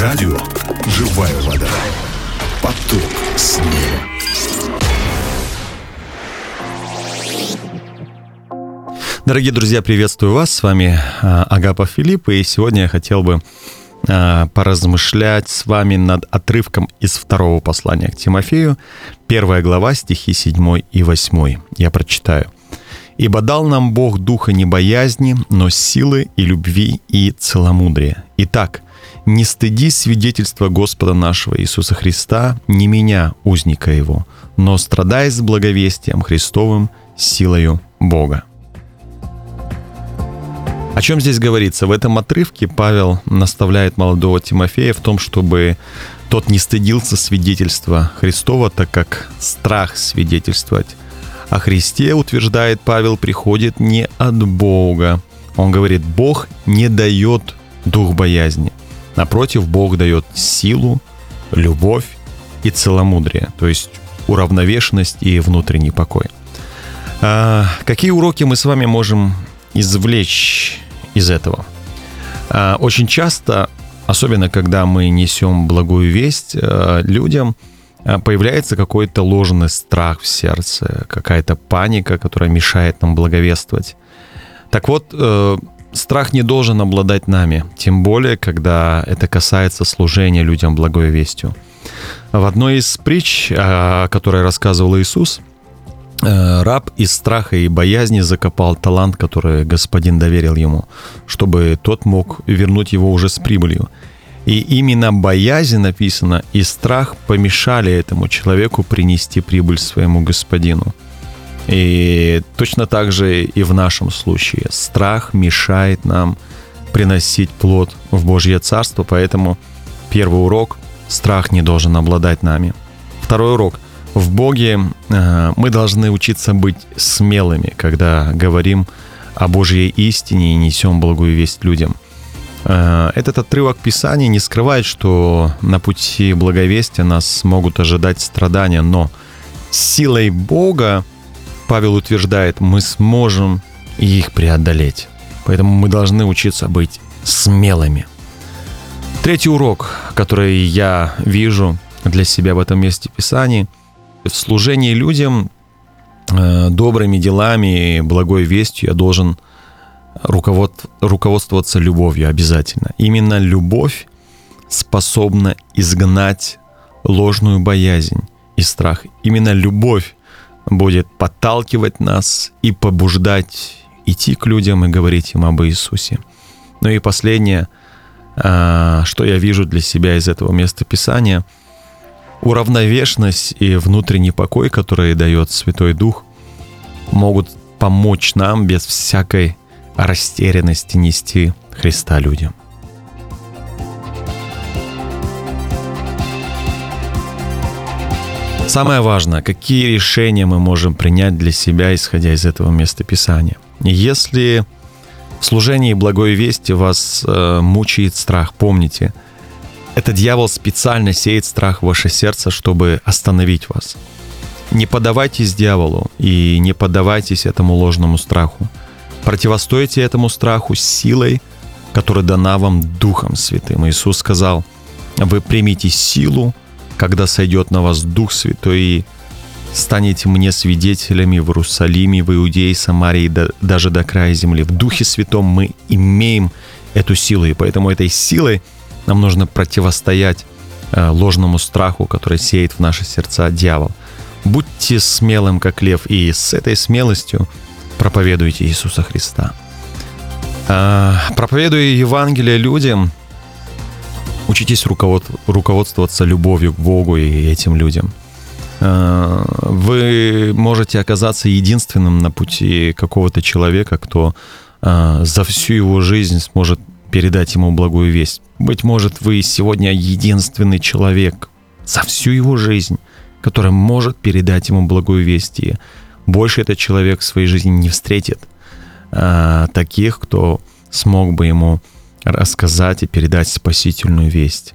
Радио «Живая вода». Поток снега. Дорогие друзья, приветствую вас. С вами а, Агапа Филипп. И сегодня я хотел бы а, поразмышлять с вами над отрывком из второго послания к Тимофею, первая глава, стихи 7 и 8. Я прочитаю. «Ибо дал нам Бог духа не боязни, но силы и любви и целомудрия. Итак, не стыди свидетельства Господа нашего Иисуса Христа, не меня, узника Его, но страдай с благовестием Христовым силою Бога». О чем здесь говорится? В этом отрывке Павел наставляет молодого Тимофея в том, чтобы тот не стыдился свидетельства Христова, так как страх свидетельствовать о Христе, утверждает Павел, приходит не от Бога. Он говорит, Бог не дает дух боязни. Напротив, Бог дает силу, любовь и целомудрие, то есть уравновешенность и внутренний покой. А, какие уроки мы с вами можем извлечь из этого? А, очень часто, особенно когда мы несем благую весть а, людям, а, появляется какой-то ложный страх в сердце, какая-то паника, которая мешает нам благовествовать. Так вот, э, страх не должен обладать нами, тем более, когда это касается служения людям благой вестью. В одной из притч, о которой рассказывал Иисус, э, раб из страха и боязни закопал талант, который господин доверил ему, чтобы тот мог вернуть его уже с прибылью. И именно боязнь написано и страх помешали этому человеку принести прибыль своему господину. И точно так же и в нашем случае. Страх мешает нам приносить плод в Божье Царство, поэтому первый урок – страх не должен обладать нами. Второй урок – в Боге э, мы должны учиться быть смелыми, когда говорим о Божьей истине и несем благую весть людям – Э, этот отрывок Писания не скрывает, что на пути благовестия нас могут ожидать страдания, но силой Бога, Павел утверждает, мы сможем их преодолеть. Поэтому мы должны учиться быть смелыми. Третий урок, который я вижу для себя в этом месте Писания, в служении людям э, добрыми делами, благой вестью я должен – руковод, руководствоваться любовью обязательно. Именно любовь способна изгнать ложную боязнь и страх. Именно любовь будет подталкивать нас и побуждать идти к людям и говорить им об Иисусе. Ну и последнее, а, что я вижу для себя из этого места Писания, уравновешенность и внутренний покой, который дает Святой Дух, могут помочь нам без всякой растерянности нести Христа людям. Самое важное, какие решения мы можем принять для себя, исходя из этого места Писания. Если в служении благой вести вас э, мучает страх, помните, это дьявол специально сеет страх в ваше сердце, чтобы остановить вас. Не подавайтесь дьяволу и не поддавайтесь этому ложному страху. Противостойте этому страху силой, которая дана вам Духом Святым. Иисус сказал, вы примите силу, когда сойдет на вас Дух Святой, и станете мне свидетелями в Иерусалиме, в Иудее, Самарии, да, даже до края земли. В Духе Святом мы имеем эту силу, и поэтому этой силой нам нужно противостоять э, ложному страху, который сеет в наши сердца дьявол. Будьте смелым, как лев, и с этой смелостью – проповедуйте Иисуса Христа. А, проповедуя Евангелие людям, учитесь руковод, руководствоваться любовью к Богу и этим людям. А, вы можете оказаться единственным на пути какого-то человека, кто а, за всю его жизнь сможет передать ему благую весть. Быть может, вы сегодня единственный человек за всю его жизнь, который может передать ему благую весть. И больше этот человек в своей жизни не встретит а, таких, кто смог бы ему рассказать и передать спасительную весть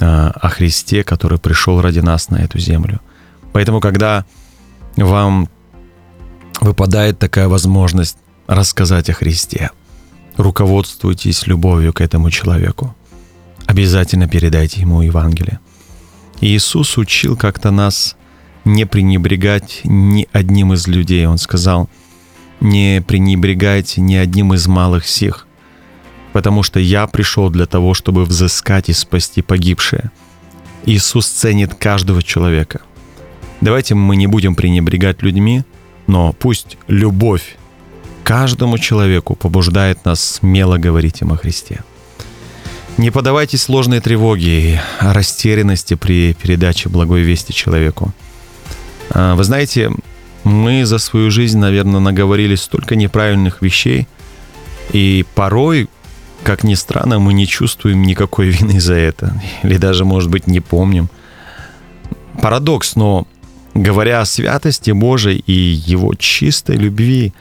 а, о Христе, который пришел ради нас на эту землю. Поэтому, когда вам выпадает такая возможность рассказать о Христе, руководствуйтесь любовью к этому человеку. обязательно передайте ему Евангелие. Иисус учил как-то нас не пренебрегать ни одним из людей. Он сказал, не пренебрегайте ни одним из малых всех, потому что я пришел для того, чтобы взыскать и спасти погибшее. Иисус ценит каждого человека. Давайте мы не будем пренебрегать людьми, но пусть любовь каждому человеку побуждает нас смело говорить им о Христе. Не подавайтесь ложной тревоге и растерянности при передаче благой вести человеку. А, вы знаете, мы за свою жизнь, наверное, наговорили столько неправильных вещей, и порой, как ни странно, мы не чувствуем никакой вины за это, или даже, может быть, не помним. Парадокс, но говоря о святости Божией и Его чистой любви,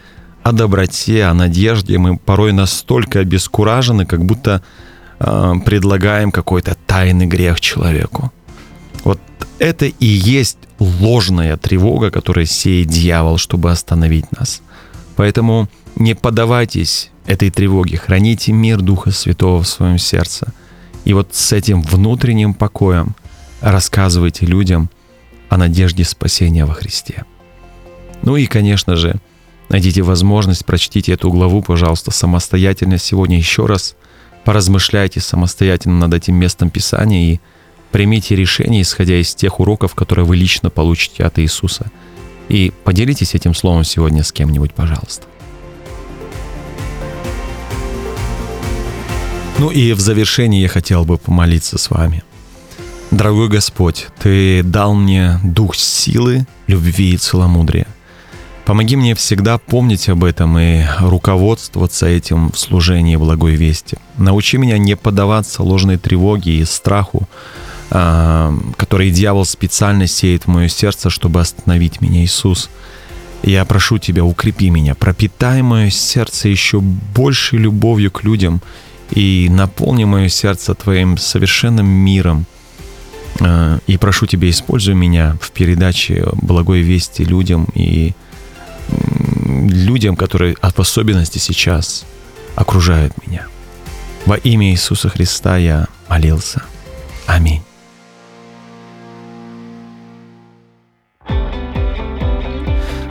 о доброте, о надежде, мы порой настолько обескуражены, как будто э, предлагаем какой-то тайный грех человеку. Вот это и есть ложная тревога, которая сеет дьявол, чтобы остановить нас. Поэтому не поддавайтесь этой тревоге, храните мир Духа Святого в своем сердце. И вот с этим внутренним покоем рассказывайте людям о надежде спасения во Христе. Ну и, конечно же, найдите возможность, прочтите эту главу, пожалуйста, самостоятельно сегодня еще раз, поразмышляйте самостоятельно над этим местом Писания и примите решение, исходя из тех уроков, которые вы лично получите от Иисуса. И поделитесь этим словом сегодня с кем-нибудь, пожалуйста. Ну и в завершении я хотел бы помолиться с вами. Дорогой Господь, Ты дал мне дух силы, любви и целомудрия. Помоги мне всегда помнить об этом и руководствоваться этим в служении благой вести. Научи меня не поддаваться ложной тревоге и страху, а, который дьявол специально сеет в мое сердце, чтобы остановить меня, Иисус. Я прошу Тебя, укрепи меня, пропитай мое сердце еще большей любовью к людям и наполни мое сердце Твоим совершенным миром. А, и прошу Тебя, используй меня в передаче благой вести людям и людям, которые в особенности сейчас окружают меня. Во имя Иисуса Христа я молился. Аминь.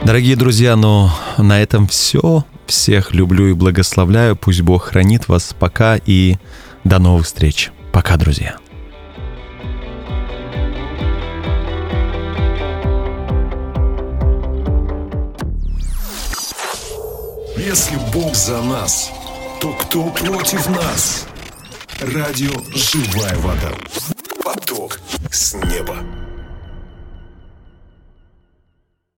Дорогие друзья, ну на этом все. Всех люблю и благословляю. Пусть Бог хранит вас. Пока и до новых встреч. Пока, друзья. Если Бог за нас, то кто против нас? Радио «Живая вода». Поток с неба.